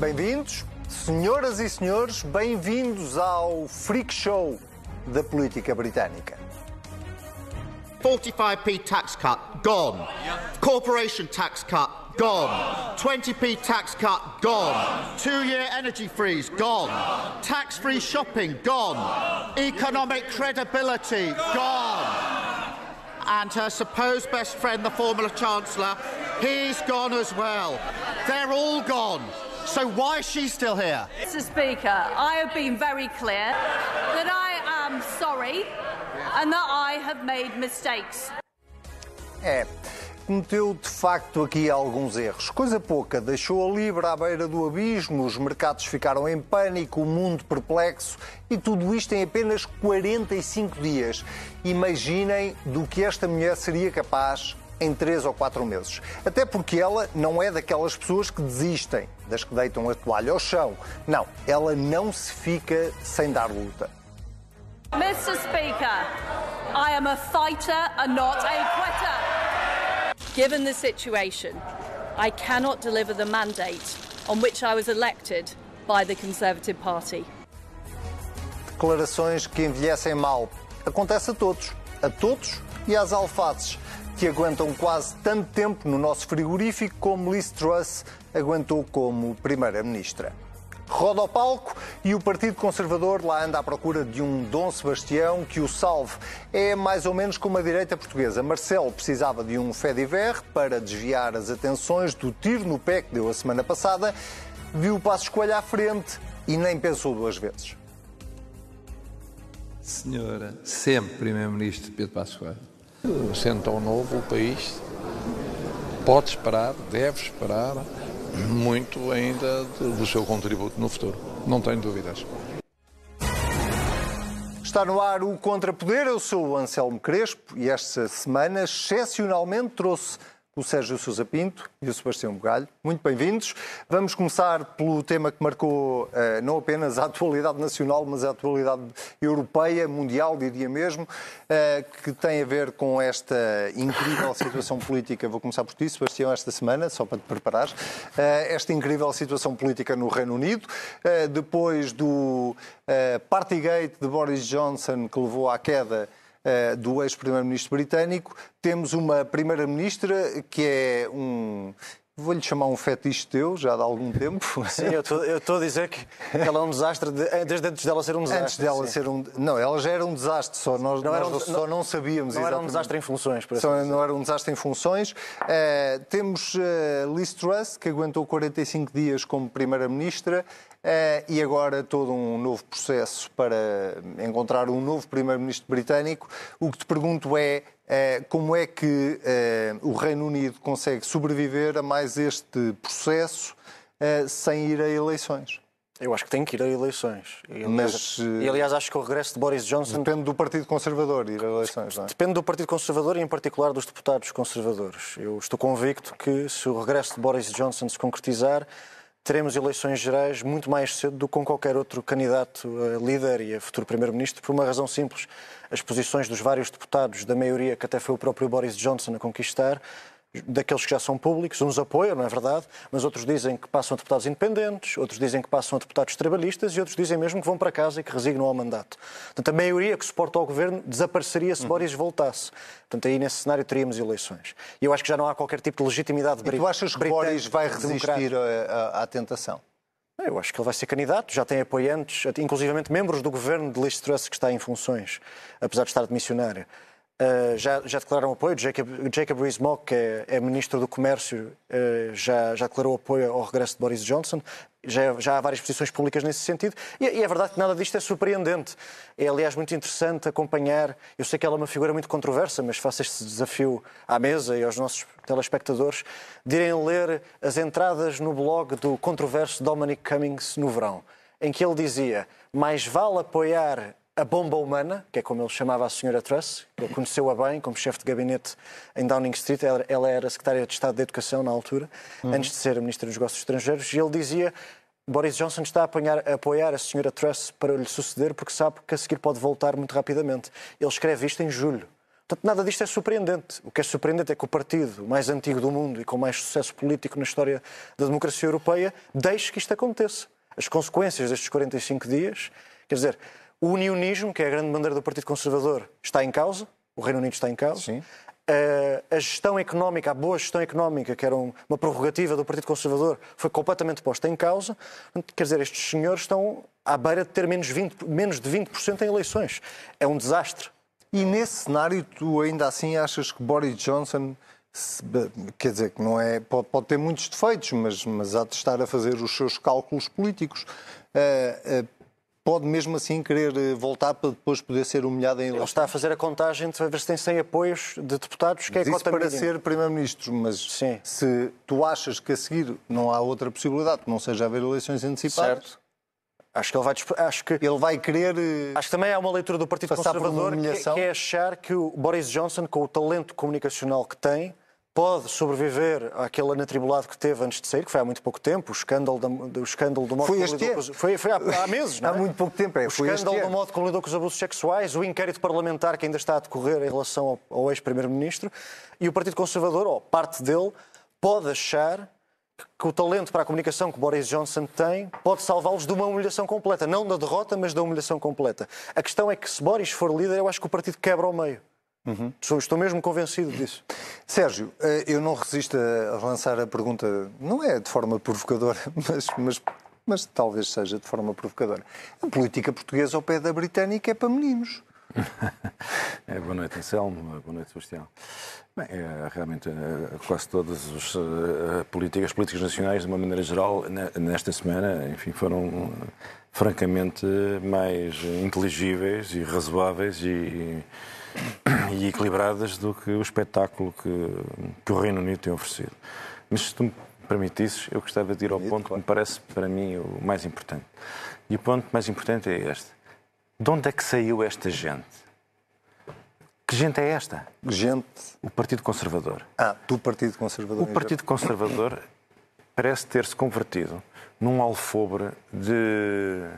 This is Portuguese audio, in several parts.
Bem-vindos, senhoras e senhores, bem-vindos ao Freak Show da política britânica. 45p tax cut, gone. Corporation tax cut, gone. 20p tax cut, gone. Two year energy freeze, gone. Tax free shopping, gone. Economic credibility, gone. And her supposed best friend, the former Chancellor, he's gone as well. They're all gone. So why is she still here? Mr. Speaker, I have been very clear that I am sorry and that I have made mistakes. É, cometeu de facto aqui alguns erros. Coisa pouca, deixou a Libra à beira do abismo, os mercados ficaram em pânico, o mundo perplexo e tudo isto em apenas 45 dias. Imaginem do que esta mulher seria capaz em três ou quatro meses. Até porque ela não é daquelas pessoas que desistem, das que deitam a toalha ao chão. Não, ela não se fica sem dar luta. Mr. Speaker, I am a fighter and not a quitter. Given the situation, I cannot deliver the mandate on which I was elected by the Conservative Party. Declarações que envelhecem mal. Acontece a todos. A todos e às alfaces, que aguentam quase tanto tempo no nosso frigorífico como Liz Truss aguentou como Primeira-Ministra. Roda ao palco e o Partido Conservador lá anda à procura de um Dom Sebastião que o salve. É mais ou menos como a direita portuguesa. Marcelo precisava de um Fediver para desviar as atenções do tiro no pé que deu a semana passada, viu o passo escolha à frente e nem pensou duas vezes. Senhora, sempre Primeiro-Ministro Pedro Passos Coelho. Sendo tão novo, o país pode esperar, deve esperar muito ainda do seu contributo no futuro. Não tenho dúvidas. Está no ar o Contrapoder. Eu sou o Anselmo Crespo e esta semana, excepcionalmente, trouxe o Sérgio Sousa Pinto e o Sebastião Bugalho. Muito bem-vindos. Vamos começar pelo tema que marcou uh, não apenas a atualidade nacional, mas a atualidade europeia, mundial, diria mesmo, uh, que tem a ver com esta incrível situação política. Vou começar por ti, Sebastião, esta semana, só para te preparar. Uh, esta incrível situação política no Reino Unido, depois do Partygate de Boris Johnson, que levou à queda do ex-primeiro-ministro britânico. Temos uma primeira-ministra que é um vou-lhe chamar um fetiche teu, já há algum tempo. Sim, eu estou a dizer que ela é um desastre de, eh, desde antes dela ser um desastre. Antes dela sim. ser um. Não, ela já era um desastre, só nós não, nós um, só não, sabíamos. Não exatamente. era um desastre em funções, por só, Não era um desastre em funções. Uh, temos uh, Liz Truss, que aguentou 45 dias como Primeira-Ministra. Uh, e agora todo um novo processo para encontrar um novo primeiro-ministro britânico. O que te pergunto é eh, como é que eh, o Reino Unido consegue sobreviver a mais este processo eh, sem ir a eleições? Eu acho que tem que ir a eleições. E, aliás, Mas, e, aliás, acho que o regresso de Boris Johnson. Depende do Partido Conservador ir a eleições, não é? Depende do Partido Conservador e, em particular, dos deputados conservadores. Eu estou convicto que, se o regresso de Boris Johnson se concretizar, teremos eleições gerais muito mais cedo do que com qualquer outro candidato a líder e a futuro Primeiro-Ministro, por uma razão simples. As posições dos vários deputados da maioria, que até foi o próprio Boris Johnson a conquistar, daqueles que já são públicos, uns apoiam, não é verdade, mas outros dizem que passam a deputados independentes, outros dizem que passam a deputados trabalhistas e outros dizem mesmo que vão para casa e que resignam ao mandato. Portanto, a maioria que suporta ao governo desapareceria se uhum. Boris voltasse. Portanto, aí nesse cenário teríamos eleições. E eu acho que já não há qualquer tipo de legitimidade E tu achas que Boris vai resistir à tentação? Eu acho que ele vai ser candidato, já tem apoiantes, inclusivamente membros do governo de Liz Truss que está em funções, apesar de estar de missionário. Uh, já, já, declararam apoio. Jacob, Jacob Rees-Mogg, que é, é, ministro do Comércio, uh, já, já, declarou apoio ao regresso de Boris Johnson. Já, já há várias posições públicas nesse sentido. E, e, é verdade que nada disto é surpreendente. É, aliás, muito interessante acompanhar. Eu sei que ela é uma figura muito controversa, mas faço este desafio à mesa e aos nossos telespectadores de irem ler as entradas no blog do controverso Dominic Cummings no verão, em que ele dizia mais vale apoiar a bomba humana, que é como ele chamava a senhora Truss, ele conheceu-a bem como chefe de gabinete em Downing Street, ela, era secretária de Estado da Educação na altura, uhum. antes de ser ministra dos Negócios Estrangeiros, e ele dizia Boris Johnson está a, apanhar, a, apoiar a senhora Truss para lhe suceder porque sabe que a seguir pode voltar muito rapidamente. Ele escreve isto em julho. Portanto, nada disto é surpreendente. O que é surpreendente é que o partido mais antigo do mundo e com mais sucesso político na história da democracia europeia deixe que isto aconteça. As consequências destes 45 dias, quer dizer, o unionismo, que é a grande bandeira do Partido Conservador, está em causa, o Reino Unido está em causa. Sim. A gestão económica, a boa gestão económica, que era uma prerrogativa do Partido Conservador, foi completamente posta em causa. Quer dizer, estes senhores estão à beira de ter menos, 20, menos de 20% em eleições. É um desastre. E nesse cenário, tu ainda assim achas que Boris Johnson, quer dizer, que não é, pode, pode ter muitos defeitos, mas, mas há de estar a fazer os seus cálculos políticos. Uh, uh, pode mesmo assim querer eh, voltar para depois poder ser humilhado em eleições. Ele está a fazer a contagem de ver se tem 100 apoios de deputados, que é Isso cota para mínima. ser Primeiro-Ministro, mas Sim. se tu achas que a seguir não há outra possibilidade, que não seja haver eleições antecipadas... Certo. Acho que ele vai, acho que ele vai querer. Eh, acho que também há uma leitura do Partido Conservador que, que é achar que o Boris Johnson, com o talento comunicacional que tem, pode sobreviver àquele anatribulado que teve antes de sair, que foi há muito pouco tempo, o escândalo, da, o escândalo do modo foi este lidou com, foi, foi há, há, meses, não é? Há muito pouco tempo, é. O escândalo do modo como lidou com os abusos sexuais, o inquérito parlamentar que ainda está a decorrer em relação ao, ao ex-primeiro-ministro, e o Partido Conservador, ou parte dele, pode achar que o talento para a comunicação que Boris Johnson tem pode salvá-los de uma humilhação completa. Não da derrota, mas da humilhação completa. A questão é que se Boris for líder, eu acho que o partido quebra ao meio. Uhum. Estou mesmo convencido disso. Sérgio, eh, eu não resisto a lançar a pergunta, não é de forma provocadora, mas, mas, mas talvez seja de forma provocadora. A política portuguesa ao pé da britânica é para meninos. é, boa noite, Anselmo. Boa noite, Sebastião. Bem, é, realmente, é, quase todas as uh, políticas, políticas nacionais, de uma maneira geral, nesta semana, enfim, foram francamente mais inteligíveis e razoáveis e, e equilibradas do que o espetáculo que, que o Reino Unido tem oferecido. Mas se tu me permitisses, eu gostava de ir ao ponto que me parece, para mim, o mais importante. E o ponto mais importante é este. De onde é que saiu esta gente? Que gente é esta? Gente. O Partido Conservador. Ah, do Partido Conservador. O Partido Conservador parece ter-se convertido num alfobre de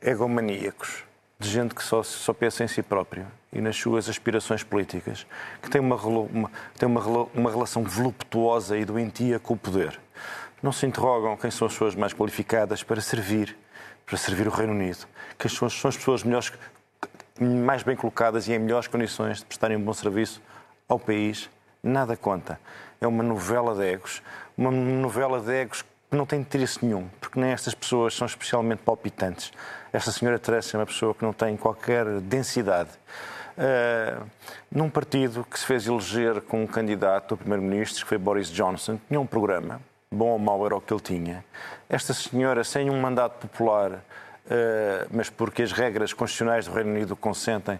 egomaníacos, de gente que só, só pensa em si próprio e nas suas aspirações políticas, que tem uma, uma, tem uma, uma relação voluptuosa e doentia com o poder. Não se interrogam quem são as pessoas mais qualificadas para servir, para servir o Reino Unido, quem são, são as pessoas melhores mais bem colocadas e em melhores condições de prestarem um bom serviço ao país, nada conta. É uma novela de egos, uma novela de egos que não tem interesse nenhum, porque nem estas pessoas são especialmente palpitantes. Esta senhora Teresa é uma pessoa que não tem qualquer densidade. Uh, num partido que se fez eleger com um candidato a primeiro-ministro, que foi Boris Johnson, tinha um programa, bom ou mau era o que ele tinha. Esta senhora, sem um mandato popular, eh, mas porque as regras constitucionais do Reino Unido consentem,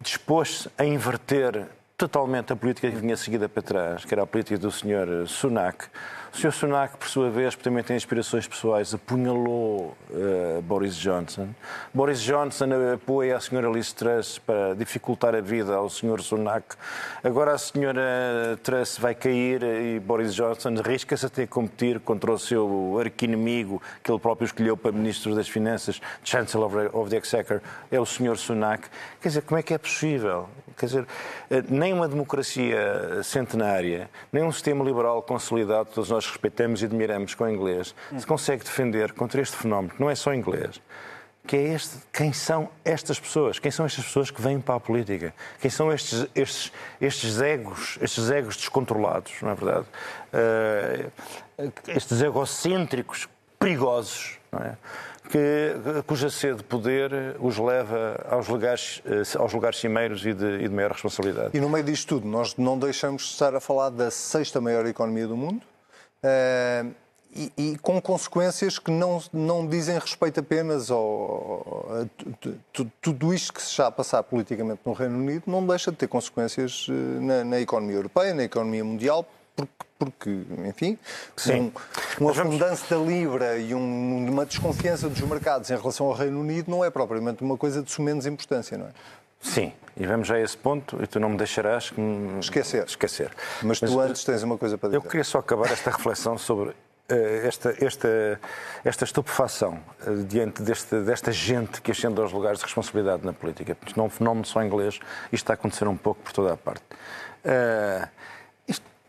dispôs-se a inverter totalmente a política que vinha seguida para trás, que era a política do Sr. Sunak, o Sr. Sunak, por sua vez, também tem inspirações pessoais, apunhalou uh, Boris Johnson. Boris Johnson apoia a Sra. Liz Truss para dificultar a vida ao Sr. Sunak. Agora a Sra. Truss vai cair e Boris Johnson arrisca-se a ter que competir contra o seu arquinimigo, que ele próprio escolheu para Ministro das Finanças, Chancellor of the Exchequer, é o Sr. Sunak. Quer dizer, como é que é possível? Quer dizer, eh, nem uma democracia centenária, nem um sistema liberal consolidado, todos nós respeitamos e admiramos com o inglês, se consegue defender contra este fenómeno, que não é só inglês, que é este, quem são estas pessoas? Quem são estas pessoas que vêm para a política? Quem são estes, estes, estes egos, estes egos descontrolados, não é verdade? Uh, estes egocêntricos perigosos, não é? que, cuja sede de poder os leva aos lugares, eh, aos lugares cimeiros e de, e de maior responsabilidade. E no meio disto tudo, nós não deixamos de estar a falar da sexta maior economia do mundo, uh, e, e, com consequências que não, não dizem respeito apenas ao, a, tudo isto que se está a passar politicamente no Reino Unido, não deixa de ter consequências eh, na, na economia europeia, na economia mundial, porque, porque enfim, Sim. um, um da Libra e um, uma desconfiança dos mercados em relação ao Reino Unido não é propriamente uma coisa de sumenos importância, não é? Sim, e vamos a esse ponto e tu não me deixarás esquecer. esquecer. Mas, Mas tu antes tens uma coisa para dizer. Eu queria só acabar esta reflexão sobre eh, esta, esta, esta estupefação eh, diante deste, desta gente que ascende aos lugares de responsabilidade na política. Isto não é um fenómeno só inglês, isto está a acontecer um pouco por toda a parte. Uh,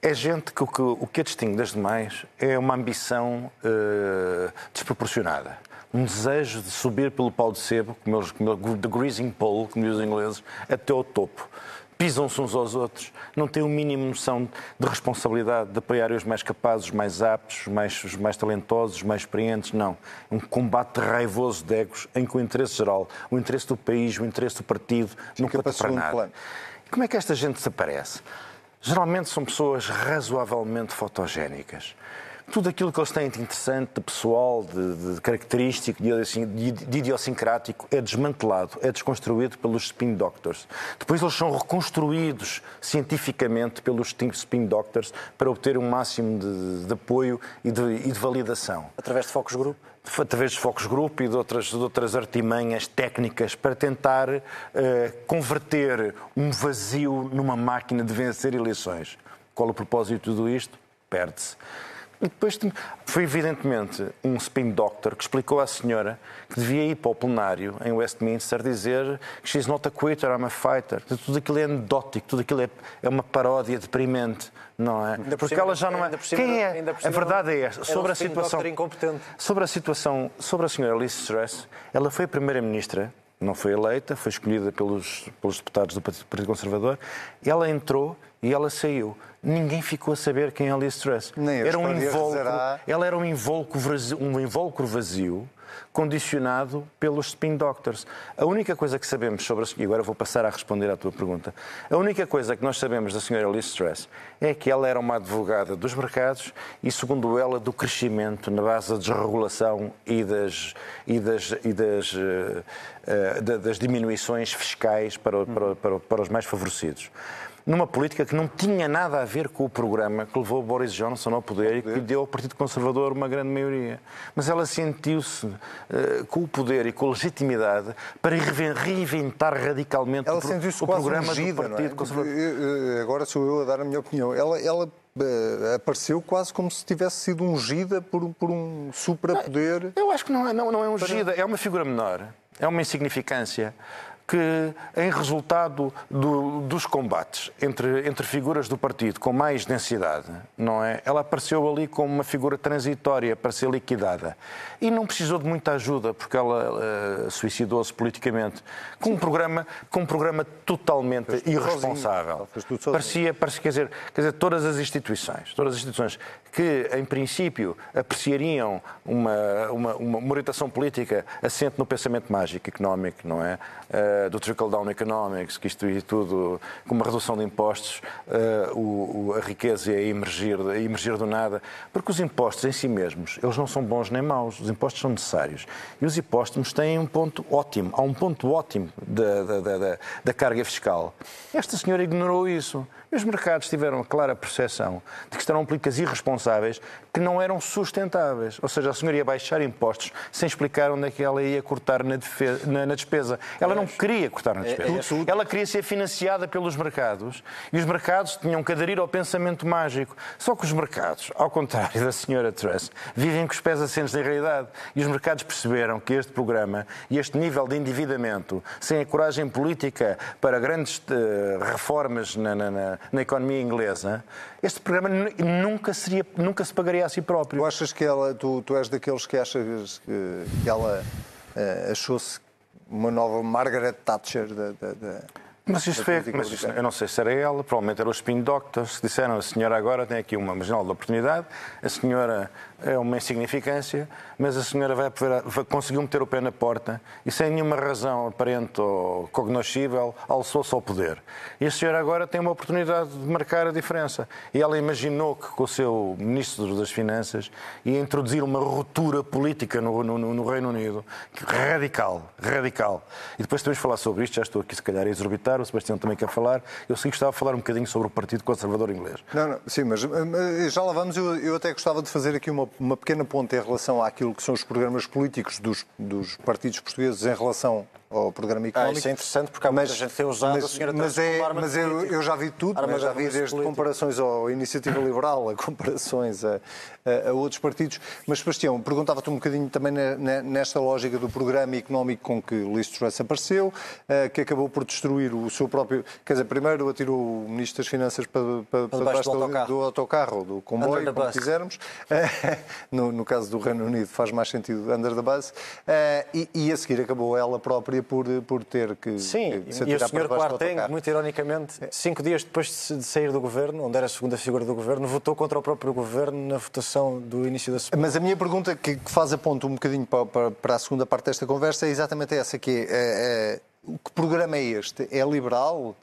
é gente que o, que o que a distingue das demais é uma ambição uh, desproporcionada. Um desejo de subir pelo pau de sebo, como eles, como, the greasing pole, como dizem os ingleses, até ao topo pisam-se uns aos outros, não têm o mínimo noção de responsabilidade, de apoiar os mais capazes, os mais aptos, os mais, os mais talentosos, os mais experientes, não. É um combate raivoso de egos em que o interesse geral, o interesse do país, o interesse do partido, não conta para nada. Plano. Como é que esta gente desaparece? Geralmente são pessoas razoavelmente fotogénicas tudo aquilo que eles têm de interessante, de pessoal, de, de característico, de, de, de, idiosincrático, é desmantelado, é desconstruído pelos spin doctors. Depois eles são reconstruídos cientificamente pelos spin doctors para obter um máximo de, apoio e de, validação. Através de focos grupo? através de focos grupo e de outras, de outras artimanhas técnicas para tentar uh, converter um vazio numa máquina de vencer eleições. Qual o propósito de tudo isto? Perde-se. E depois foi evidentemente um spin doctor que explicou à senhora que devia ir para o plenário em Westminster dizer que she's not a quitter, I'm a fighter. Tudo aquilo é anedótico, tudo aquilo é, é uma paródia deprimente, não é? Porque cima, ela já não é. Quem é? A verdade é esta. Sobre a situação. Sobre a situação, sobre a senhora Liz Truss, ela foi primeira-ministra não foi eleita, foi escolhida pelos, pelos deputados do Partido Conservador. Ela entrou e ela saiu. Ninguém ficou a saber quem é Liz Truss. Nem era um invólucro, ela era um invólucro, vazio, um invólucro vazio condicionado pelos spin doctors. A única coisa que sabemos sobre a... E agora vou passar a responder à tua pergunta. A única coisa que nós sabemos da senhora Liz Truss é que ela era uma advogada dos mercados e, segundo ela, do crescimento na base da desregulação e das, e das, e das, uh, uh, das diminuições fiscais para, para, para, para os mais favorecidos numa política que não tinha nada a ver com o programa que levou Boris Johnson ao poder, e que deu ao Partido Conservador uma grande maioria. Mas ela sentiu-se uh, com o poder e com a legitimidade para reinventar radicalmente ela o, o programa ungida, do Partido é? Conservador. Agora sou eu a dar a minha opinião. Ela, ela uh, apareceu quase como se tivesse sido ungida por, por um suprapoder. Eu acho que não é, não, não é ungida, para... é uma figura menor, é uma insignificância que, em resultado do, dos combates entre, entre figuras do partido com mais densidade, não é? Ela apareceu ali como uma figura transitória para ser liquidada. E não precisou de muita ajuda, porque ela uh, suicidou-se politicamente, com um programa, com um programa totalmente irresponsável. Parecia, parecia quer, dizer, quer dizer, todas as instituições, todas as instituições que, em princípio, apreciariam uma, uma, uma orientação política assente no pensamento mágico económico, não é? Uh, do trickle-down economics, que isto e tudo, com uma redução de impostos, uh, o, a riqueza ia emergir, ia emergir do nada. Porque os impostos em si mesmos, eles não são bons nem maus, os impostos são necessários. E os impostos têm um ponto ótimo, há um ponto ótimo da, da, da, da carga fiscal. Esta senhora ignorou isso. E os mercados tiveram a clara percepção de que estavam políticas irresponsáveis que não eram sustentáveis. Ou seja, a senhora ia baixar impostos sem explicar onde é que ela ia cortar na, defesa, na, na despesa. Ela não queria cortar na é, despesa. É ela queria ser financiada pelos mercados e os mercados tinham que aderir ao pensamento mágico. Só que os mercados, ao contrário da senhora Truss, vivem com os pés assentes na realidade. E os mercados perceberam que este programa e este nível de endividamento, sem a coragem política para grandes uh, reformas na, na, na economia inglesa, este programa nunca, seria, nunca se pagaria a si próprio. Tu achas que ela, tu, tu és daqueles que achas que, que ela uh, achou-se uma nova Margaret Thatcher da, da, da... Mas isto foi, mas isto, eu não sei se era ela, provavelmente era os spin doctors disseram a senhora agora tem aqui uma marginal de oportunidade, a senhora é uma insignificância, mas a senhora vai, conseguiu meter o pé na porta e sem nenhuma razão aparente ou cognoscível alçou-se ao poder. E a senhora agora tem uma oportunidade de marcar a diferença. E ela imaginou que com o seu Ministro das Finanças ia introduzir uma ruptura política no, no, no Reino Unido radical, radical. E depois temos de falar sobre isto, já estou aqui se calhar a exorbitar, o Sebastião também quer falar. Eu sim gostava de falar um bocadinho sobre o Partido Conservador Inglês. Não, não, sim, mas já lá vamos. Eu, eu até gostava de fazer aqui uma uma pequena ponta em relação àquilo que são os programas políticos dos, dos partidos portugueses em relação ao programa Ah, económico. isso é interessante porque há muita gente que tem usado a senhora mas, é, mas eu, eu já vi tudo, Arma mas já vi desde político. comparações ao Iniciativa Liberal, a comparações a, a- a outros partidos. Mas, Sebastião, perguntava-te um bocadinho também ne- ne- nesta lógica do programa económico com que Liz Truss apareceu, eh, que acabou por destruir o seu próprio... Quer dizer, primeiro atirou o Ministro das Finanças para, para, para debaixo debaixo do autocarro. do autocarro, do comboio, como quisermos. no, no caso do Reino Unido faz mais sentido under the bus. Eh, e, e a seguir acabou ela própria por, por ter que, Sim, que se e o Sr. Quarteng, muito ironicamente, cinco dias depois de sair do governo, onde era a segunda figura do governo, votou contra o próprio governo na votação do início da semana. Mas a minha pergunta que, que faz a ponto um bocadinho para, para- para a segunda parte desta conversa é exatamente essa, que é, é, é, que programa é este? É liberal?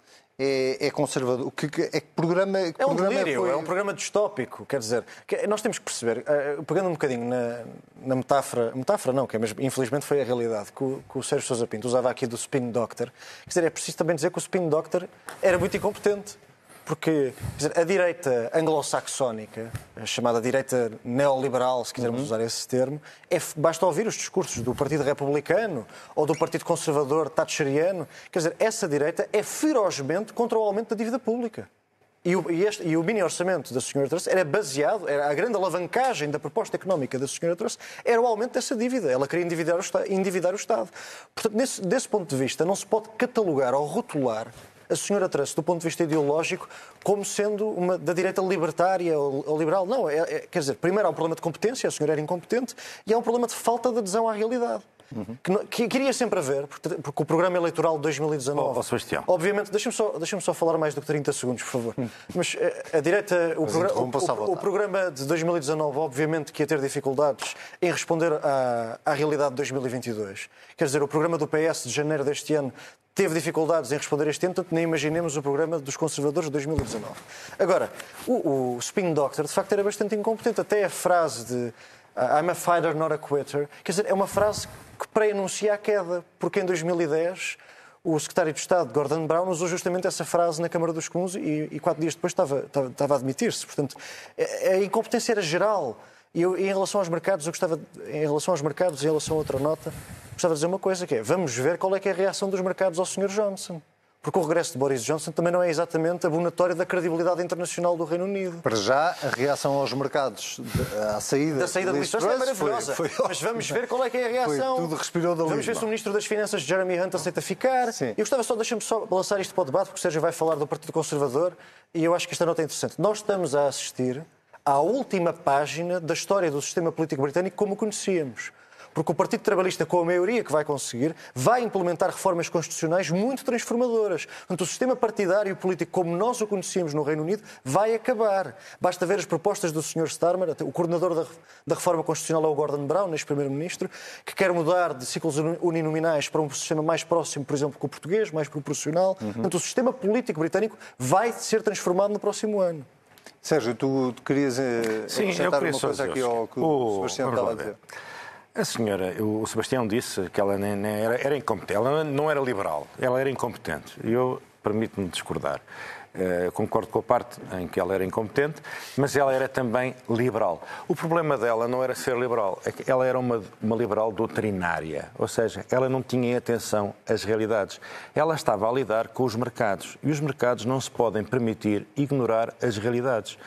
É, é conservador? Que, que- é que programa, que É um programa delírio, foi- é um programa distópico, quer dizer, nós temos que perceber, eh, pegando um bocadinho na, na metáfora, metáfora não, que é mesmo, infelizmente foi a realidade, que o, que o Sérgio Sousa Pinto usava aqui do spin doctor, quer dizer, é preciso também dizer que o spin doctor era muito incompetente. Porque dizer, a direita anglo-saxónica, a chamada direita neoliberal, se quisermos usar esse termo, é, basta ouvir os discursos do Partido Republicano ou do Partido Conservador Thatcheriano. Quer dizer, essa direita é ferozmente contra o aumento da dívida pública. E o, e este- e o mini orçamento da Sra. Truss era baseado, era a grande alavancagem da proposta económica da Sra. Truss era o aumento dessa dívida. Ela queria endividar o, endividar o Estado. Portanto, nesse, desse ponto de vista, não se pode catalogar ou rotular a Sra. Truss, do ponto de vista ideológico, como sendo uma da direita libertária ou, ou liberal. Não, é- é- quer dizer, primeiro há um problema de competência, a senhora era incompetente, e há um problema de falta de adesão à realidade. Que, não- que queria sempre haver, porque, porque o programa eleitoral de 2019. Ó, ó, Sebastião. Obviamente, deixa-me só, deixa só falar mais do que 30 segundos, por favor. Mas eh, a direita, o, progra- interrompa-se à o- o, vontade. programa de 2019, obviamente que ia ter dificuldades em responder à, à realidade de 2022. Quer dizer, o programa do PS de janeiro deste ano teve dificuldades em responder este ano, portanto nem imaginemos o programa dos conservadores de 2019. Agora, o, o Spin Doctor, de facto, era bastante incompetente. Até a frase de I'm a fighter, not a quitter, quer dizer, é uma frase que pré-anuncia a queda, porque em 2010 o secretário de Estado, Gordon Brown, usou justamente essa frase na Câmara dos Comuns e, e quatro dias depois estava, estava, estava a admitir-se. Portanto, a, incompetência era geral. E eu, em relação aos mercados, eu gostava, em relação aos mercados, em relação a outra nota, gostava de dizer uma coisa, que é, vamos ver qual é é a reação dos mercados ao Sr. Johnson. Porque o regresso de Boris Johnson também não é exatamente abonatório da credibilidade internacional do Reino Unido. Para já, a reação aos mercados de- à saída, Da saída de Liz Truss é maravilhosa. Foi, foi Mas vamos ver qual é é a reação. Foi tudo respirou da Vamos ver se o Ministro das Finanças, Jeremy Hunt, aceita ficar. Sim. Eu gostava só, deixa-me só lançar isto para o debate, porque o Sérgio vai falar do Partido Conservador e eu acho que esta nota é interessante. Nós estamos a assistir à última página da história do sistema político britânico como o conhecíamos. Porque o Partido Trabalhista, com a maioria que vai conseguir, vai implementar reformas constitucionais muito transformadoras. Portanto, o sistema partidário político, como nós o conhecíamos no Reino Unido, vai acabar. Basta ver as propostas do Sr. Starmer, o coordenador da, da reforma constitucional é o Gordon Brown, neste primeiro-ministro, que quer mudar de ciclos uni- uninominais para um sistema mais próximo, por exemplo, com o português, mais proporcional. Portanto, o sistema político britânico vai ser transformado no próximo ano. Sérgio, tu, querias eh, Sim, acrescentar uma coisa aqui o ao que o seguinte. Sebastião estava a ver. dizer. A senhora, o Sebastião disse que ela nem, nem era, era incompetente. Ela não era liberal, ela era incompetente. Eu permito-me discordar. Eh, concordo com a parte em que ela era incompetente, mas ela era também liberal. O problema dela não era ser liberal, é que ela era uma, uma liberal doutrinária, ou seja, ela não tinha atenção às realidades. Ela estava a lidar com os mercados e os mercados não se podem permitir ignorar as realidades.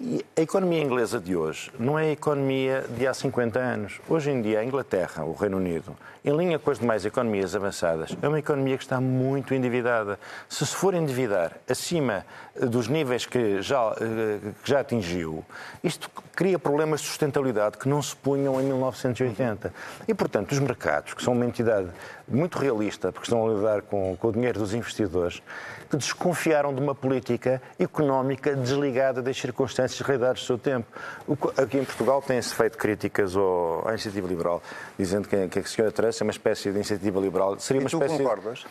E a economia inglesa de hoje não é a economia de há 50 anos. Hoje em dia, a Inglaterra, o Reino Unido, em linha com as demais economias avançadas, é uma economia que está muito endividada. Se se for endividar acima dos níveis que já, eh, que já atingiu, isto cria problemas de sustentabilidade que não se punham em 1980. E, portanto, os mercados, que são uma entidade muito realista, porque estão a lidar com, com o dinheiro dos investidores, que desconfiaram de uma política económica desligada das circunstâncias e realidades do seu tempo. Aqui em Portugal tem-se feito críticas ao, à iniciativa liberal, dizendo que, que a senhora Teresa é uma espécie de iniciativa liberal. Seria uma espécie concordas?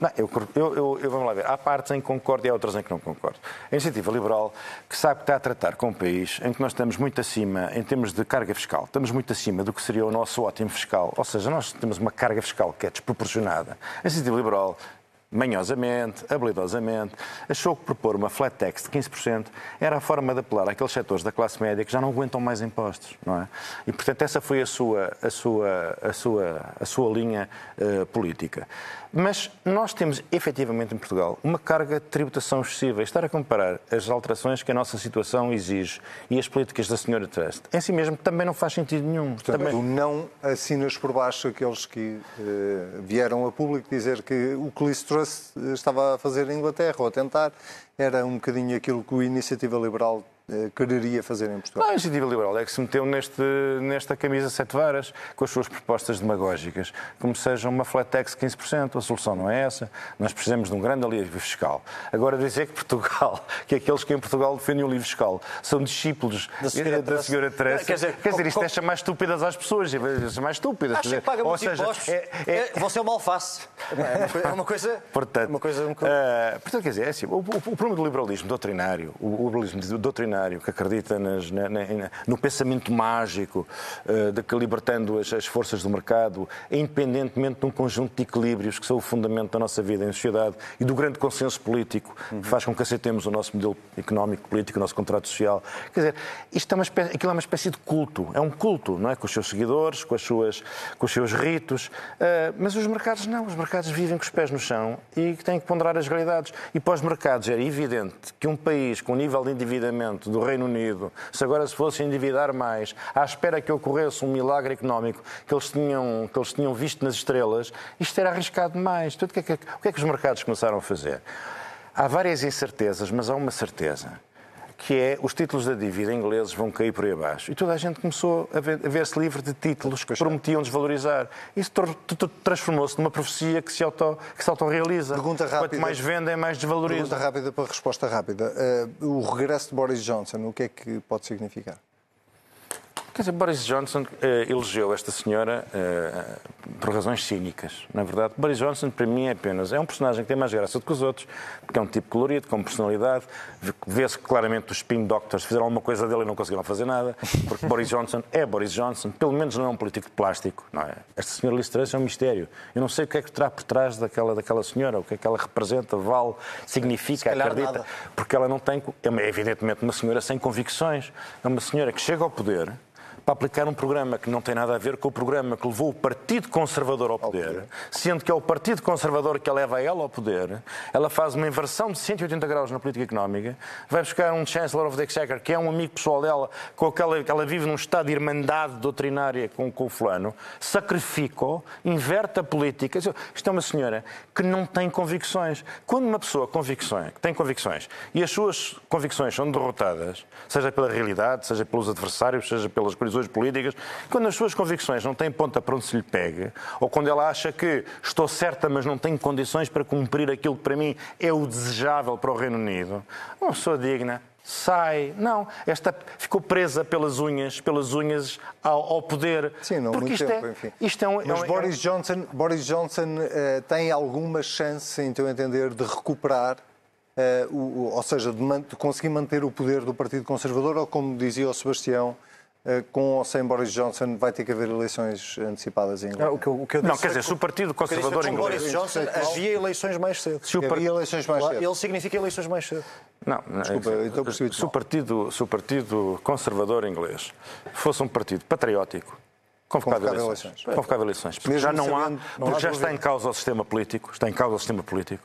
Não, eu, eu, eu- vamos lá ver. Há partes em que concordo e há outras em que não concordo. A iniciativa liberal, que sabe que está a tratar com um país em que nós estamos muito acima, em termos de carga fiscal, estamos muito acima do que seria o nosso ótimo fiscal. Ou seja, nós temos uma carga fiscal que é desproporcionada. A iniciativa liberal manhosamente, habilidosamente, achou que propor uma flat tax de 15% era a forma de apelar àqueles setores da classe média que já não aguentam mais impostos, não é? E, portanto, essa foi a sua, a sua, a sua, a sua linha uh, política. Mas nós temos, efetivamente, em Portugal, uma carga de tributação excessiva. Estar a comparar as alterações que a nossa situação exige e as políticas da senhora Trust, em si mesmo, também não faz sentido nenhum. Portanto, também... tu não assinas por baixo aqueles que uh, vieram a público dizer que o que Liz Truss estava a fazer em Inglaterra, ou a tentar, era um bocadinho aquilo que o Iniciativa Liberal eh, quereria fazer em Portugal? Não, a iniciativa liberal é que se meteu neste, nesta camisa sete varas com as suas propostas demagógicas, como seja uma flat tax 15%. A solução não é essa. Nós precisamos de um grande alívio fiscal. Agora, dizer que Portugal, que aqueles que em Portugal defendem o alívio fiscal são discípulos da senhora, da senhora Teresa, quer dizer, quer dizer isto deixa mais estúpidas às pessoas, deixa mais estúpidas. Acho que paga muitos seja, impostos. É, é, é, você é uma alface. É uma coisa... Portanto, uma coisa, uh, portanto quer dizer, é assim, o, o, o problema do liberalismo doutrinário, o, o liberalismo doutrinário que acredita nas, na, na, no pensamento mágico uh, de que libertando as, as, forças do mercado, independentemente de um conjunto de equilíbrios que são o fundamento da nossa vida em sociedade e do grande consenso político uhum. que faz com que aceitemos o nosso modelo económico, político, o nosso contrato social. Quer dizer, isto é uma espécie, aquilo é uma espécie de culto, é um culto, não é? Com os seus seguidores, com, as suas, com os seus ritos, uh, mas os mercados não, os mercados vivem com os pés no chão e têm que ponderar as realidades. E para os mercados era evidente que um país com o nível de endividamento do Reino Unido, se agora se fosse endividar mais, à espera que ocorresse um milagre económico que eles tinham, que eles tinham visto nas estrelas, isto era arriscado demais. O, que é que, o que é que os mercados começaram a fazer? Há várias incertezas, mas há uma certeza que é os títulos da dívida ingleses vão cair por aí abaixo. E toda a gente começou a ver-se livre de títulos que prometiam desvalorizar. Isso transformou-se numa profecia que se, auto, que se autorrealiza. Pergunta rápida. Quanto mais vendem, mais desvalorizam. Pergunta rápida para resposta rápida. Uh, o regresso de Boris Johnson, o que é que pode significar? Quer dizer, Boris Johnson eh, elegeu esta senhora eh, por razões cínicas. Na verdade, Boris Johnson, para mim, é apenas é um personagem que tem mais graça do que os outros, porque é um tipo colorido, com personalidade. Vê-se claramente os spin doctors fizeram alguma coisa dele e não conseguiram fazer nada, porque Boris Johnson é Boris Johnson, pelo menos não é um político de plástico. Não é? Esta senhora Liz Truss é um mistério. Eu não sei o que é que terá por trás daquela, daquela senhora, o que é que ela representa, vale, significa, acredita, nada. porque ela não tem. É evidentemente uma senhora sem convicções. É uma senhora que chega ao poder para aplicar um programa que não tem nada a ver com o programa que levou o Partido Conservador ao poder, ao poder. sendo que é o Partido Conservador que leva ela ao poder, ela faz uma inversão de 180 graus na política económica, vai buscar um Chancellor of the Exchequer, que é um amigo pessoal dela, com aquela que ela vive num estado de irmandade doutrinária com, com o fulano, sacrifica-o, inverte a política. Isto é uma senhora que não tem convicções. Quando uma pessoa convicções, tem convicções e as suas convicções são derrotadas, seja pela realidade, seja pelos adversários, seja pelas coisas decisões políticas, quando as suas convicções não têm ponta para onde se lhe pegue, ou quando ela acha que estou certa, mas não tenho condições para cumprir aquilo que para mim é o desejável para o Reino Unido, uma pessoa digna sai. Não, esta ficou presa pelas unhas, pelas unhas ao, ao poder. Sim, não Porque muito isto tempo, é, enfim. Isto é um, Mas é um, Boris Johnson, Boris Johnson uh, tem alguma chance, em teu entender, de recuperar Uh, o, ou seja, de, man de, conseguir manter o poder do Partido Conservador, ou como dizia o Sebastião, com ou sem Boris Johnson vai ter que haver eleições antecipadas em Inglaterra. Não, o que eu, o que eu não quer dizer, se o Partido Conservador inglês... Boris Johnson havia eleições mais cedo. Se o havia eleições mais cedo. Ele significa eleições mais cedo. Não, Desculpa, é, então se, o partido, se o Partido Conservador inglês fosse um partido patriótico, Convocava, convocava eleições. eleições. Convocava eleições. Porque Mesmo já não há, porque já está em causa o sistema político, está em causa o sistema político.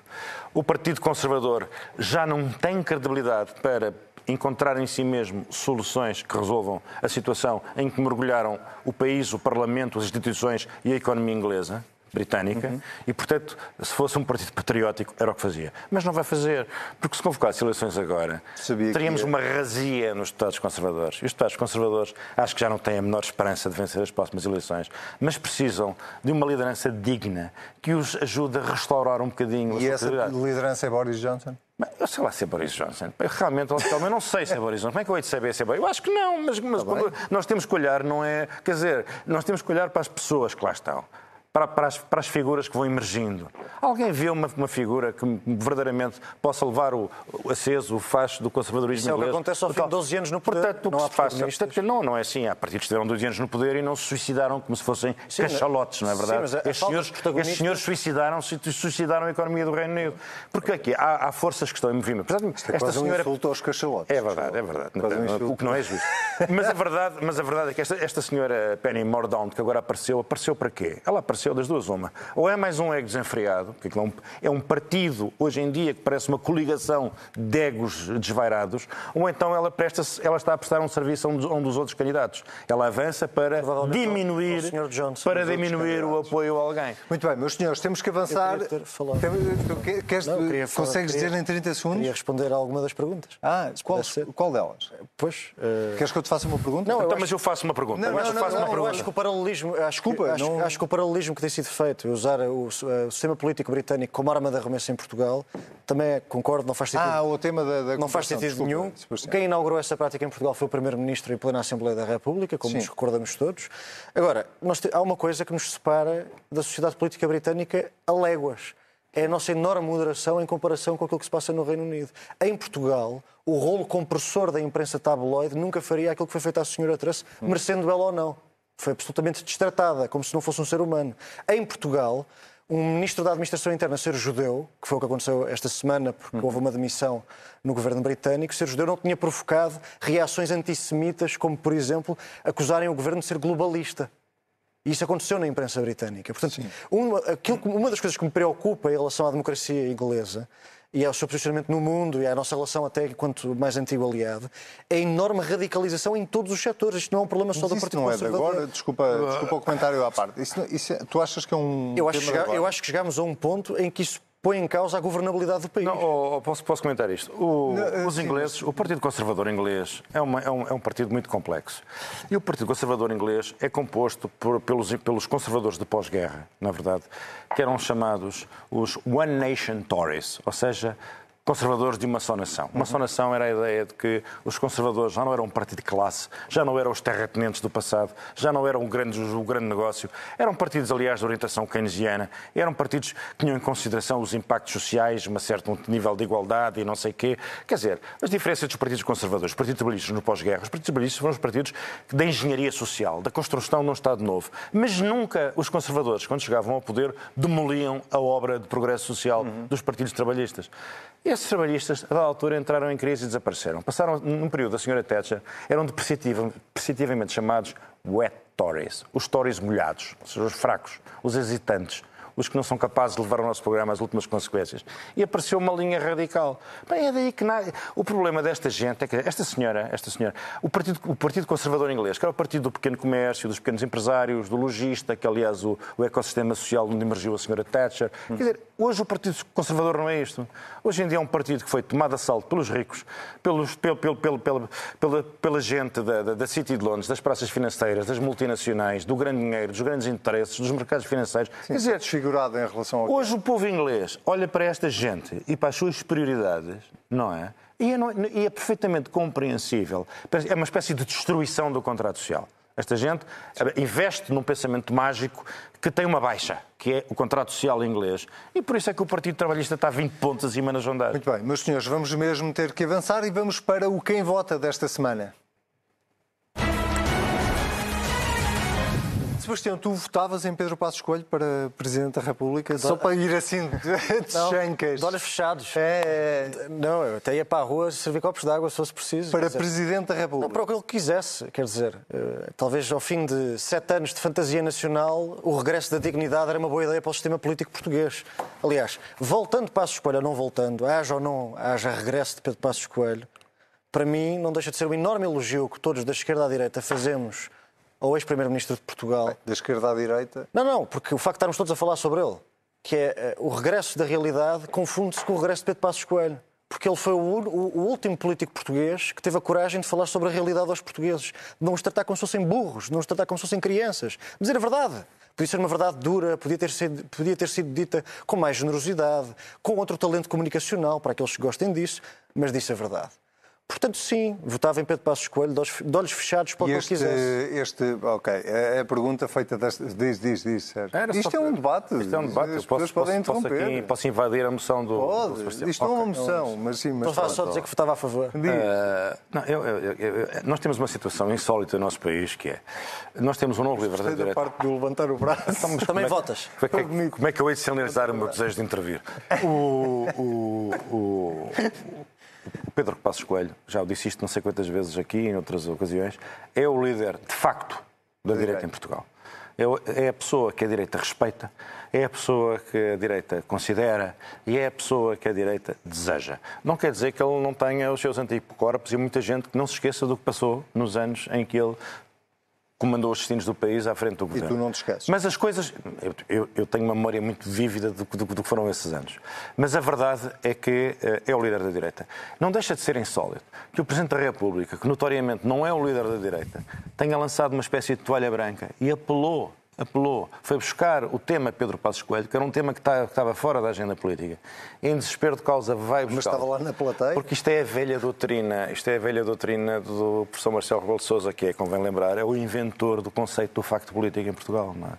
O Partido Conservador já não tem credibilidade para encontrar em si mesmo soluções que resolvam a situação em que mergulharam o país, o Parlamento, as instituições e a economia inglesa britânica uhum. e, portanto, se fosse um partido patriótico, era o que fazia. Mas não vai fazer, porque se convocasse eleições agora, Sabia teríamos uma razia nos Estados conservadores. E os Estados conservadores acho que já não têm a menor esperança de vencer as próximas eleições, mas precisam de uma liderança digna que os ajude a restaurar um bocadinho e a essa liderança é Boris Johnson? Eu sei lá se é Boris Johnson. Eu realmente, eu não sei se é Boris Johnson. Como é que eu hei de saber se é Boris Eu acho que não, mas, mas tá nós temos que olhar, não é. Quer dizer, nós temos que olhar para as pessoas que lá estão. Para, para, as, para as figuras que vão emergindo. Alguém vê uma, uma figura que verdadeiramente possa levar o, o aceso, o facho do conservadorismo Isso é o que inglês? acontece ao fim de 12 anos no poder. Portanto, o que Não há se passa, protagonistas. portanto, não, não é assim. Há partidos que tiveram 12 anos no poder e não se suicidaram como se fossem Sim, cachalotes, não é Sim, verdade? a estes, senhores, protagonistas- estes senhores suicidaram-se e suicidaram a economia do Reino Unido. Porque aqui há, há forças que estão em movimento. Apesar de- Isto é um insulto aos cachalotes. é verdade, é verdade. Um. O que não é justo. Mas a verdade, mas a verdade é que esta, esta senhora Penny Mordaunt, que agora apareceu, apareceu para quê? Ela apareceu das duas uma. Ou é mais um ego desenfreado, aquilo é um, é um partido, hoje em dia, que parece uma coligação de egos desvairados, ou então ela, presta ela está a prestar um serviço a um dos, a um dos outros candidatos. Ela avança para diminuir, Sr. Johnson, para diminuir o apoio a alguém. Muito bem, meus senhores, temos que avançar. Eu queria ter falado. Tem- que- queres- Não, queria falar- consegues queria- dizer em 30 segundos? Queria responder a alguma das perguntas. Ah, qual, qual delas? Pois. eh, Queres que eu te faça uma pergunta? Não, eu Então, acho- mas eu faço uma pergunta. Não, Eu acho não, que faço não, não, Eu acho que o paralelismo, acho, Desculpa, que, acho, acho que o paralelismo que tem sido feito, usar o, o sistema político britânico como arma de arremesso em Portugal, também concordo, não faz sentido. Ah, o tema da, da não faz sentido Desculpa, nenhum. Quem inaugurou essa prática em Portugal foi o Primeiro-Ministro em plena Assembleia da República, como Sim. nos recordamos todos. Agora, nós há uma coisa que nos separa da sociedade política britânica a léguas. É a nossa enorme moderação em comparação com aquilo que se passa no Reino Unido. Em Portugal, o rolo compressor da imprensa tabloide nunca faria aquilo que foi feito à senhora Truss, merecendo ela ou não. Foi absolutamente destratada, como se não fosse um ser humano. Em Portugal, um ministro da Administração Interna ser judeu, que foi o que aconteceu esta semana, porque houve uma demissão no governo britânico, ser judeu não tinha provocado reações antissemitas, como, por exemplo, acusarem o governo de ser globalista. E isso aconteceu na imprensa britânica. Portanto, uma, aquilo uma das coisas que me preocupa em relação à democracia inglesa e ao seu posicionamento no mundo e à nossa relação até enquanto mais antigo aliado, é enorme radicalização em todos os setores. Isto não é um problema só do Partido não é de agora, desculpa, desculpa o comentário à parte. Isso, isso é- tu achas que é um. Eu acho, que eu acho que chegámos a um ponto em que isso põe em causa a governabilidade do país. Não, oh, oh, posso, posso comentar isto? O- Não, os sim, ingleses, o Partido Conservador inglês é, uma- é um, é um partido muito complexo. E o Partido Conservador inglês é composto por- pelos, pelos conservadores de pós-guerra, na verdade, que eram chamados os One Nation Tories, ou seja, conservadores de uma só nação. Uma só nação era a ideia de que os conservadores já não eram um partido de classe, já não eram os terratenientes do passado, já não eram o grande, o grande negócio. Eram partidos, aliás, de orientação keynesiana, eram partidos que tinham em consideração os impactos sociais, um certo nível de igualdade e não sei quê. Quer dizer, as diferenças dos partidos conservadores, os partidos trabalhistas no pós-guerra, os partidos trabalhistas foram os partidos da engenharia social, da construção de um Estado novo. Mas nunca os conservadores, quando chegavam ao poder, demoliam a obra de progresso social dos partidos trabalhistas. E esses trabalhistas, a dada altura, entraram em crise e desapareceram. Passaram, num período da Sra. Thatcher, eram depreciativa- depreciativamente chamados wet Tories, os Tories molhados, os fracos, os hesitantes, os que não são capazes de levar o nosso programa às últimas consequências. E apareceu uma linha radical. Bem, é daí que na... o problema desta gente é que esta senhora, esta senhora, o Partido, o partido Conservador Inglês, que era o partido do pequeno comércio, dos pequenos empresários, do logista, que aliás o, o ecossistema social onde emergiu a senhora Thatcher. Quer dizer, hoje o Partido Conservador não é isto. Hoje em dia é um partido que foi tomado a assalto pelos ricos, pelos, pelo, pelo, pelo, pela, pela, pela gente da, da, da City de Londres, das praças financeiras, das multinacionais, do grande dinheiro, dos grandes interesses, dos mercados financeiros. Quer dizer, Desfigurado em relação ao. Hoje o povo inglês olha para esta gente e para as suas superioridades, não é? E é, não- e é perfeitamente compreensível. É uma espécie de destruição do contrato social. Esta gente eh, investe num pensamento mágico que tem uma baixa, que é o contrato social inglês. E por isso é que o Partido Trabalhista está 20 pontos acima nas sondagens. Muito bem, meus senhores, vamos mesmo ter que avançar e vamos para o Quem Vota desta semana. Sebastião, tu votavas em Pedro Passos Coelho para Presidente da República só para ir assim de Não, chancas? de olhos fechados. É, é, Não, eu até ia para a rua servir copos de água se fosse preciso. para dizer, Presidente da Não, República. para o que ele quisesse, quer dizer, eh, talvez ao fim de sete anos de fantasia nacional, o regresso da dignidade era uma boa ideia para o sistema político português. Aliás, voltando Passos Coelho ou não voltando, haja ou não haja regresso de Pedro Passos Coelho, para mim não deixa de ser um enorme elogio que todos da esquerda à direita fazemos ao ex-primeiro-ministro de Portugal. Da esquerda à direita. Não, não, porque o facto de estarmos todos a falar sobre ele, que é eh, o regresso da realidade, confunde-se com o regresso de Pedro Passos Coelho. Porque ele foi o, o- o último político português que teve a coragem de falar sobre a realidade aos portugueses. De não os tratar como se fossem burros, de não os tratar como se fossem crianças. De dizer a verdade. Podia ser uma verdade dura, podia ter, sido, podia ter sido dita com mais generosidade, com outro talento comunicacional, para aqueles que gostem disso, mas disse a verdade. Portanto, sim, votava em Pedro Passos Coelho, de olhos- fechados para o que ele este, quisesse. este, ok, a, a pergunta feita desta. Diz, diz, diz, Sérgio. Era Isto só- é um debate. Isto é um debate. As Eu posso, pessoas podem posso, posso, interromper. aqui, posso invadir a moção do, do Pode. Sebastião. Isto não é uma Ok. moção, mas sim. Mas Então só dizer que votava a favor. Diz. Ah, não, eu- eu- eu- eu- nós temos uma situação insólita no nosso país que é nós temos um novo líder da direita. parte do levantar o braço. Então, mas Também como é votas. Como é, que, como é que eu hei de sinalizar o meu desejo de intervir? O, o- o- o Pedro Passos Coelho, já o disse isto não sei quantas vezes aqui, em outras ocasiões, é o líder, de facto, da direita em Portugal. É É a pessoa que a direita respeita, é a pessoa que a direita considera e é a pessoa que a direita deseja. Não quer dizer que ele não tenha os seus anticorpos e muita gente que não se esqueça do que passou nos anos em que ele comandou os destinos do país à frente do governo. tu não te esqueces. Mas as coisas. Eu, eu- eu tenho uma memória muito vívida do, que- do, do que foram esses anos. Mas a verdade é que eh, é o líder da direita. Não deixa de ser insólito que o Presidente da República, que notoriamente não é o líder da direita, tenha lançado uma espécie de toalha branca e apelou. Apelou, foi buscar o tema Pedro Passos Coelho, que era um tema que tá- estava fora da agenda política. Em desespero de causa, vai buscar. estava lá na plateia? Porque isto é a velha doutrina, isto é a velha doutrina do professor Marcelo Rebelo Sousa, que é, convém lembrar, é o inventor do conceito do facto político em Portugal. Não é?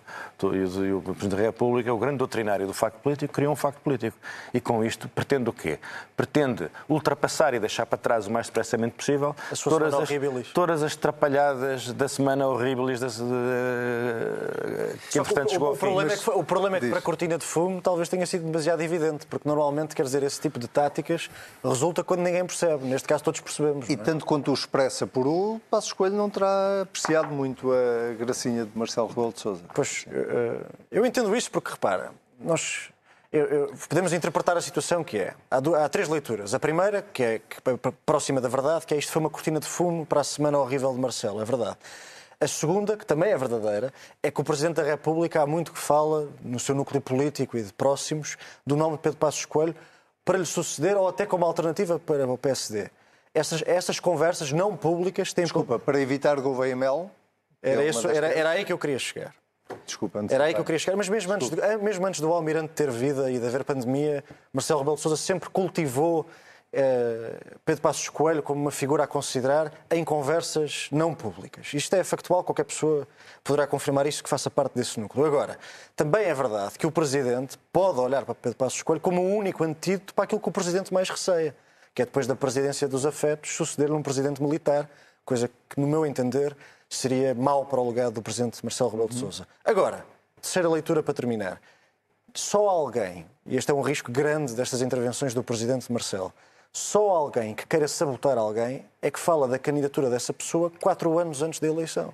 E o, Presidente da República, o grande doutrinário do facto político, criou um facto político. E com isto pretende o quê? Pretende ultrapassar e deixar para trás o mais depressamente possível todas as, todas as trapalhadas da semana horríveis da, de- que Só que entretanto o, chegou o, fim. problema é que, foi- o problema é que para a cortina de fumo talvez tenha sido demasiado evidente, porque normalmente, quer dizer, esse tipo de táticas resulta quando ninguém percebe. Neste caso todos percebemos. E é? tanto quanto o Expresso apurou, Passos Coelho não terá apreciado muito a gracinha de Marcelo Rebelo de Sousa. Pois, eh, eu entendo isso porque, repara, nós eu- eu- podemos interpretar a situação que é. Há, du- há três leituras. A primeira, que é que, próxima da verdade, que é isto foi uma cortina de fumo para a semana horrível de Marcelo, é verdade. A segunda, que também é verdadeira, é que o Presidente da República há muito que fala, no seu núcleo político e de próximos, do nome de Pedro Passos Coelho para lhe suceder ou até como alternativa para o PSD. Essas, essas conversas não públicas têm... Desculpa, para evitar Gouveia Mel. Era, é uma isso- era, era aí que eu queria chegar. Desculpa, antes Era aí que eu queria chegar, mas mesmo antes, de, eh, mesmo antes do Almirante ter vida e de haver pandemia, Marcelo Rebelo de Sousa sempre cultivou Pedro Passos Coelho como uma figura a considerar em conversas não públicas. Isto é factual, qualquer pessoa poderá confirmar isso que faça parte desse núcleo. Agora, também é verdade que o Presidente pode olhar para Pedro Passos Coelho como o único antídoto para aquilo que o Presidente mais receia, que é depois da presidência dos afetos suceder-lhe um Presidente militar, coisa que, no meu entender, seria mau para o legado do Presidente Marcelo Rebelo de Sousa. Agora, terceira leitura para terminar. Só alguém, e este é um risco grande destas intervenções do Presidente Marcelo, só alguém que queira sabotar alguém é que fala da candidatura dessa pessoa quatro anos antes da eleição.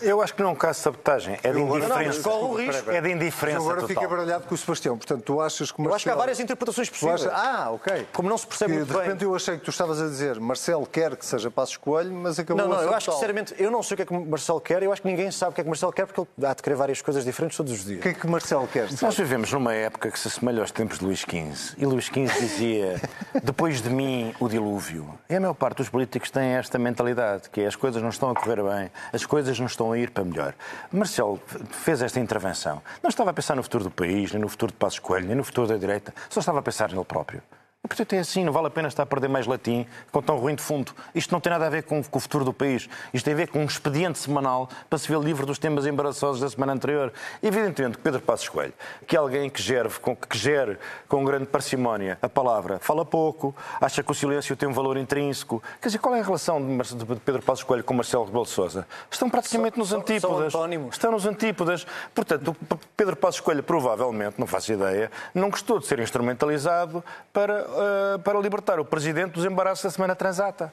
Eu acho que não é um caso de sabotagem, é de indiferença. Não, mas corre o risco. É de indiferença agora total. fiquei baralhado com o Sebastião. Portanto, tu achas que Eu acho que há Marcelo- várias interpretações possíveis. achas- Ah, ok. Como não se percebe Que, muito de bem. repente eu achei que tu estavas a dizer Marcelo quer que seja Passos Coelho, mas acabou Não, não, eu acho que, sinceramente, eu não sei o que é que o Marcelo quer, eu acho que ninguém sabe o que é que Marcelo quer, porque ele há de querer várias coisas diferentes todos os dias. O que é que Marcelo quer? Nós vivemos numa época que se assemelha aos tempos de Luís XV. E Luís XV dizia: depois de mim, o dilúvio. E a maior parte dos políticos tem esta mentalidade, que é as coisas não estão a correr bem, as coisas não estão a ir para melhor. Marcelo fez esta intervenção. Não estava a pensar no futuro do país, nem no futuro de Passos Coelho, nem no futuro da direita, só estava a pensar nele próprio. Portanto, é assim, não vale a pena estar a perder mais latim com tão ruim de fundo. Isto não tem nada a ver com, com o futuro do país. Isto tem a ver com um expediente semanal para se ver livre dos temas embaraçosos da semana anterior. Evidentemente que Pedro Passos Coelho, que é alguém que gere, com, que gere com grande parcimónia a palavra, fala pouco, acha que o silêncio tem um valor intrínseco. Quer dizer, qual é a relação de Pedro Passos Coelho com Marcelo Rebelo de Sousa? Estão praticamente nos são- são antípodas. antónimos. Estão nos antípodas. Portanto, o Pedro Passos Coelho provavelmente, não faço ideia, não gostou de ser instrumentalizado para, eh, para libertar o Presidente dos embaraços da semana transata.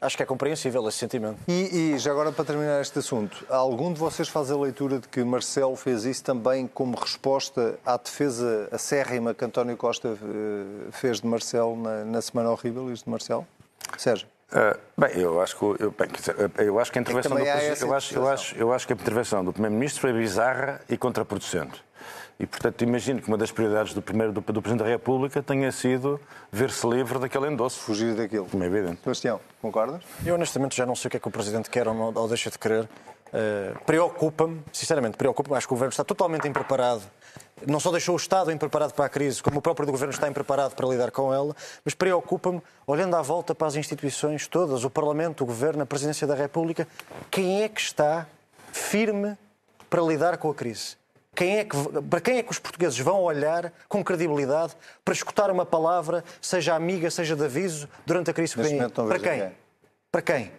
Acho que é compreensível esse sentimento. E, e já agora para terminar este assunto, algum de vocês faz a leitura de que Marcelo fez isso também como resposta à defesa acérrima que António Costa eh, fez de Marcelo na, na semana horrível, isto de Marcelo? Sérgio? Uh, bem, eu acho que, eu, bem, quer dizer, eu acho que a intervenção do, também há presi- essa eu acho, eu, acho, eu acho que a intervenção do Primeiro-Ministro foi bizarra e contraproducente. E, portanto, imagino que uma das prioridades do, primeiro, do, do Presidente da República tenha sido ver-se livre daquele endosso. Fugir daquilo. Como é evidente. Sebastião, concordas? Eu honestamente já não sei o que é que o Presidente quer ou, não, ou deixa de querer. Eh, preocupa-me, sinceramente, preocupa-me. Acho que o Governo está totalmente impreparado não só deixou o Estado impreparado para a crise, como o próprio governo está impreparado para lidar com ela, mas preocupa-me, olhando à volta para as instituições todas, o Parlamento, o Governo, a Presidência da República, quem é que está firme para lidar com a crise? Quem é que, para quem é que os portugueses vão olhar com credibilidade para escutar uma palavra, seja amiga, seja de aviso, durante a crise que vem? Para quem? quem? Para quem?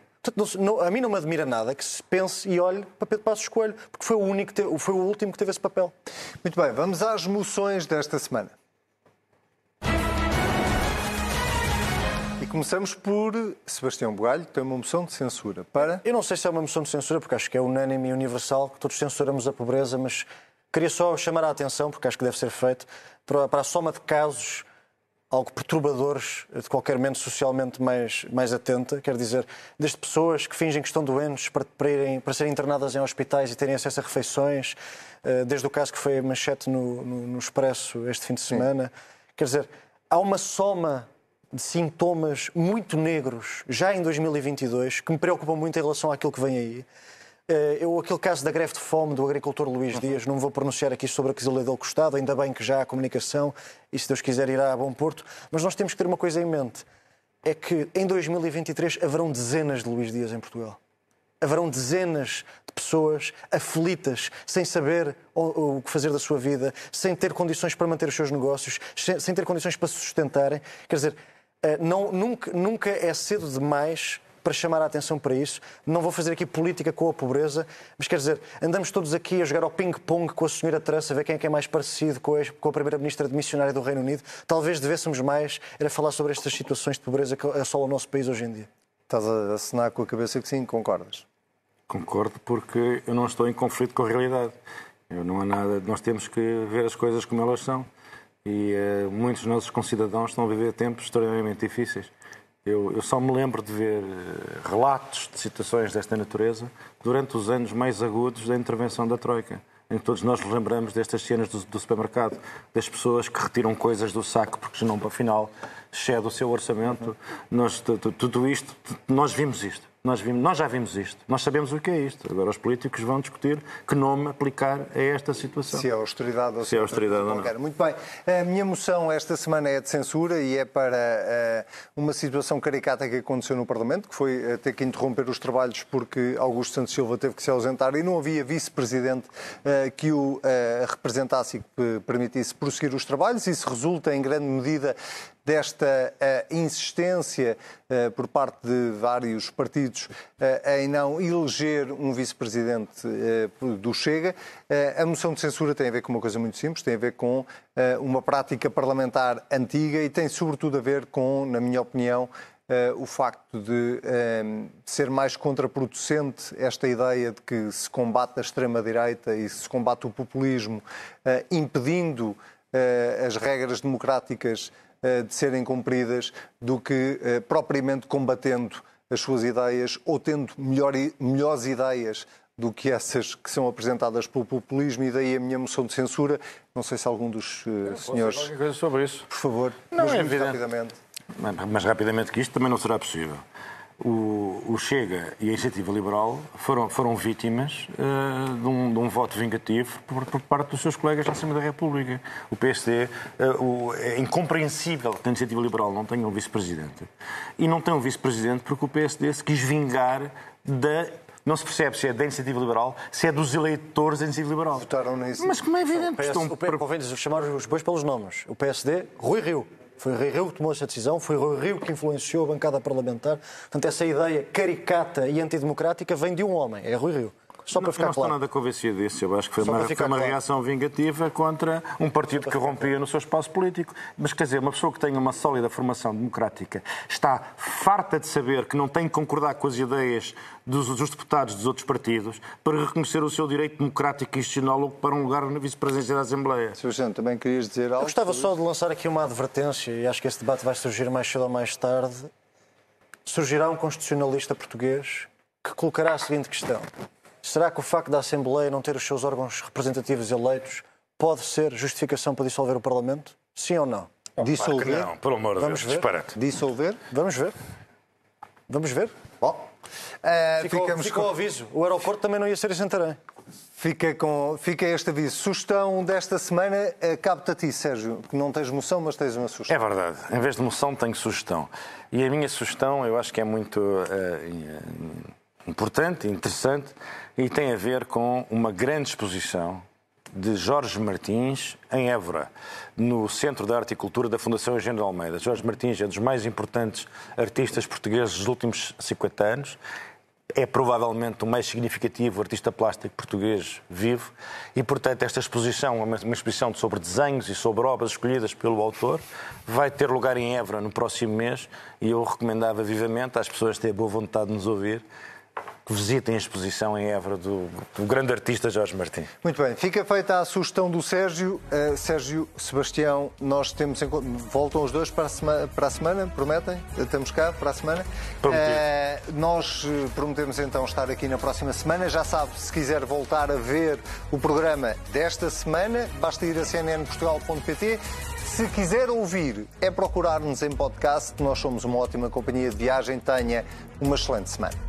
Não, a mim não me admira nada que se pense e olhe para Pedro Passos Coelho, porque foi o, único teve, foi o último que teve esse papel. Muito bem, vamos às moções desta semana. E começamos por Sebastião Bugalho, que tem uma moção de censura para... Eu não sei se é uma moção de censura, porque acho que é unânime e universal, que todos censuramos a pobreza, mas queria só chamar a atenção, porque acho que deve ser feito, para a soma de casos algo perturbadores de qualquer mente socialmente mais, mais atenta, quer dizer, desde pessoas que fingem que estão doentes para, para, irem, para serem internadas em hospitais e terem acesso a refeições, eh, desde o caso que foi manchete no, no, no Expresso este fim de semana. Sim. Quer dizer, há uma soma de sintomas muito negros já em 2022 que me preocupam muito em relação àquilo que vem aí. Eh, eu, aquele caso da greve de fome do agricultor Luís uhum. Dias, não me vou pronunciar aqui sobre a quesilha dele costado, ainda bem que já há comunicação e, se Deus quiser, irá a bom porto. Mas nós temos que ter uma coisa em mente: é que em 2023 haverão dezenas de Luís Dias em Portugal. Haverão dezenas de pessoas aflitas, sem saber o, que fazer da sua vida, sem ter condições para manter os seus negócios, sem ter condições para se sustentarem. Quer dizer, eh, não, nunca, nunca é cedo demais para chamar a atenção para isso. Não vou fazer aqui política com a pobreza, mas quer dizer, andamos todos aqui a jogar ao ping-pong com a senhora Teresa, a ver quem é que é mais parecido com a, com a primeira-ministra de missionária do Reino Unido. Talvez devêssemos mais era falar sobre estas situações de pobreza que assolam o nosso país hoje em dia. Estás a assinar com a cabeça que sim, concordas? Concordo porque eu não estou em conflito com a realidade. Eu não há nada, nós temos que ver as coisas como elas são. E uh, muitos dos nossos concidadãos estão a viver tempos extremamente difíceis. Eu, eu, só me lembro de ver eh, relatos de situações desta natureza durante os anos mais agudos da intervenção da Troika, em que todos nós lembramos destas cenas do, do supermercado, das pessoas que retiram coisas do saco porque senão, para final, o seu orçamento. Nós, tudo isto, nós vimos isto. Nós, vimos, nós já vimos isto, nós sabemos o que é isto. Agora os políticos vão discutir que nome aplicar a esta situação. Se é austeridade ou se, é austeridade ou não. Muito bem. A minha moção esta semana é de censura e é para uh, uma situação caricata que aconteceu no Parlamento, que foi uh, ter que interromper os trabalhos porque Augusto Santos Silva teve que se ausentar e não havia vice-presidente uh, que o representasse e que permitisse prosseguir os trabalhos. Isso resulta em grande medida desta uh, insistência uh, por parte de vários partidos uh, em não eleger um vice-presidente do Chega. a moção de censura tem a ver com uma coisa muito simples, tem a ver com uma prática parlamentar antiga e tem sobretudo a ver com, na minha opinião, Uh, o facto de uh, ser mais contraproducente esta ideia de que se combate a extrema-direita e se combate o populismo, uh, impedindo as regras democráticas eh, de serem cumpridas do que eh, propriamente combatendo as suas ideias ou tendo melhor, melhores ideias do que essas que são apresentadas pelo populismo e daí a minha moção de censura. Não sei se algum dos uh, senhores... Coisa sobre isso. Por favor, não, mas é muito rapidamente. Mas rapidamente que isto também não será possível o, o, Chega e a Iniciativa Liberal foram, foram vítimas uh, de, um, de, um, voto vingativo por, por, parte dos seus colegas na Assembleia da República. O PSD, uh, eh, o, é incompreensível que a Iniciativa Liberal não tenha um vice-presidente. E não tem um vice-presidente porque o PSD se quis vingar da não se percebe se é da iniciativa liberal, se é dos eleitores da iniciativa liberal. Votaram nisso. Mas como é evidente que estão... Convém chamar os bois pelos nomes. O PSD, Rui Rio. Foi Rui Rio que tomou essa decisão, foi Rui Rio que influenciou a bancada parlamentar. Portanto, essa ideia caricata e antidemocrática vem de um homem, é Rui Rio. Só para ficar não, não claro. estou nada convencido disso. Eu acho que foi Só uma, foi uma claro. reação vingativa contra um partido que rompia no seu espaço político. Mas quer dizer, uma pessoa que tenha uma sólida formação democrática está farta de saber que não tem que concordar com as ideias dos, dos deputados dos outros partidos para reconhecer o seu direito democrático e institucional ocupar um lugar na vice-presidência da Assembleia. Sr. Jean, também querias dizer algo? Eu gostava só de lançar aqui uma advertência e acho que esse debate vai surgir mais cedo ou mais tarde. Surgirá um constitucionalista português que colocará a seguinte questão. Será que o facto da Assembleia não ter os seus órgãos representativos eleitos pode ser justificação para dissolver o Parlamento? Sim ou não? Oh, dissolver? Claro não, pelo amor de Deus, disparate. Dissolver? Vamos ver. Vamos ver. Bom, Uh, ficou, ficamos ficou com- o aviso. O aeroporto também não ia ser em Santarém. Fica, com, fica este aviso. Sugestão desta semana, eh, cabe-te a ti, Sérgio, que não tens moção, mas tens uma sugestão. É verdade. Em vez de moção, tenho sugestão. E a minha sugestão eu acho que é muito eh, importante, interessante e tem a ver com uma grande exposição de Jorge Martins em Évora, no Centro de Arte e Cultura da Fundação Eugênio de Almeida. Jorge Martins é um dos mais importantes artistas portugueses dos últimos 50 anos. É provavelmente o mais significativo artista plástico português vivo e, portanto, esta exposição uma, exposição sobre desenhos e sobre obras escolhidas pelo autor. Vai ter lugar em Évora no próximo mês e eu recomendava vivamente às pessoas têm boa vontade de nos ouvir que visitem a exposição em Évora do, do grande artista Jorge Martins. Muito bem, fica feita a sugestão do Sérgio. Uh, Sérgio, Sebastião, nós temos. Voltam os dois para a, semana, para a semana, prometem? Estamos cá para a semana. Uh, nós prometemos então estar aqui na próxima semana. Já sabe, se quiser voltar a ver o programa desta semana, basta ir a cnnportugal.pt. Se quiser ouvir, é procurar-nos em podcast. Nós somos uma ótima companhia de viagem. Tenha uma excelente semana.